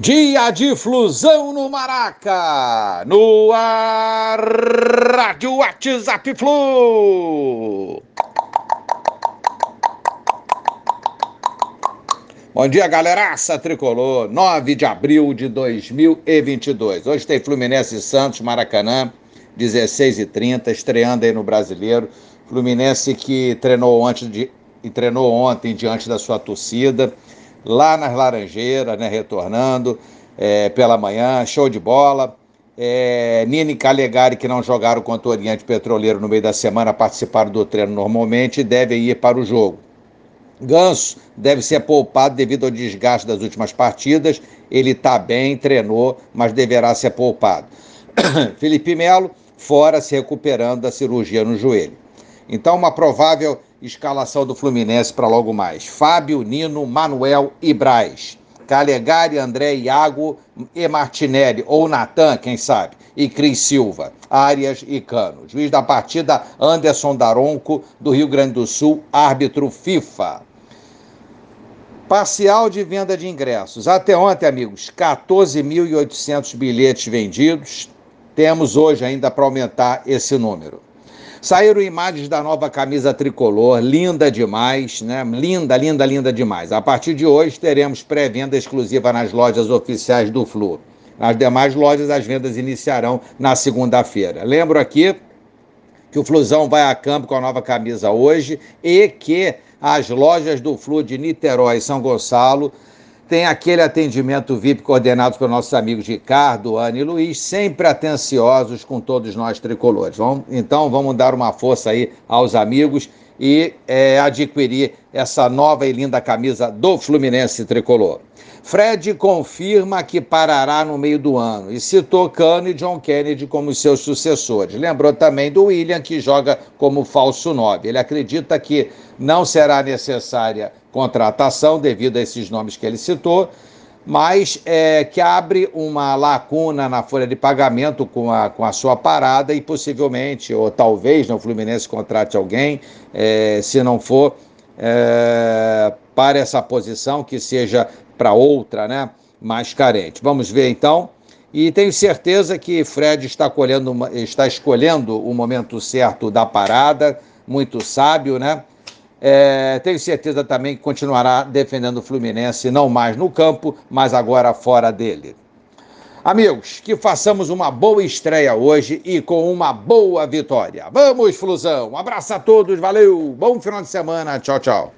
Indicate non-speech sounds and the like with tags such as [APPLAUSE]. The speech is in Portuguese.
Dia de flusão no Maraca, no ar, Rádio WhatsApp Flu. Bom dia, galeraça tricolor, 9 de abril de 2022. Hoje tem Fluminense e Santos, Maracanã, 16h30, estreando aí no Brasileiro. Fluminense que treinou, antes de, treinou ontem diante da sua torcida lá nas Laranjeiras, né, retornando é, pela manhã, show de bola. É, e Calegari, que não jogaram contra o Oriente Petroleiro no meio da semana, participaram do treino normalmente e devem ir para o jogo. Ganso deve ser poupado devido ao desgaste das últimas partidas. Ele está bem, treinou, mas deverá ser poupado. [COUGHS] Felipe Melo, fora se recuperando da cirurgia no joelho. Então, uma provável escalação do Fluminense para logo mais. Fábio, Nino, Manuel e Braz. Calegari, André, Iago e Martinelli, ou Natan, quem sabe, e Cris Silva, Arias e Cano. Juiz da partida, Anderson Daronco, do Rio Grande do Sul, árbitro FIFA. Parcial de venda de ingressos. Até ontem, amigos, 14.800 bilhetes vendidos. Temos hoje ainda para aumentar esse número. Saíram imagens da nova camisa tricolor, linda demais, né? Linda, linda, linda demais. A partir de hoje teremos pré-venda exclusiva nas lojas oficiais do Flu. Nas demais lojas, as vendas iniciarão na segunda-feira. Lembro aqui que o Flusão vai a campo com a nova camisa hoje e que as lojas do Flu de Niterói e São Gonçalo tem aquele atendimento VIP coordenado pelos nossos amigos Ricardo, Ana e Luiz, sempre atenciosos com todos nós tricolores. Vamos, então vamos dar uma força aí aos amigos e é, adquirir essa nova e linda camisa do Fluminense tricolor. Fred confirma que parará no meio do ano e citou Cano e John Kennedy como seus sucessores. Lembrou também do William, que joga como falso 9. Ele acredita que não será necessária contratação devido a esses nomes que ele citou, mas é, que abre uma lacuna na folha de pagamento com a, com a sua parada e possivelmente, ou talvez, no Fluminense contrate alguém, é, se não for é, para essa posição, que seja para outra, né, mais carente. Vamos ver então. E tenho certeza que Fred está, colhendo, está escolhendo o momento certo da parada, muito sábio, né? É, tenho certeza também que continuará defendendo o Fluminense, não mais no campo, mas agora fora dele. Amigos, que façamos uma boa estreia hoje e com uma boa vitória. Vamos, Flusão! Um abraço a todos, valeu! Bom final de semana, tchau, tchau.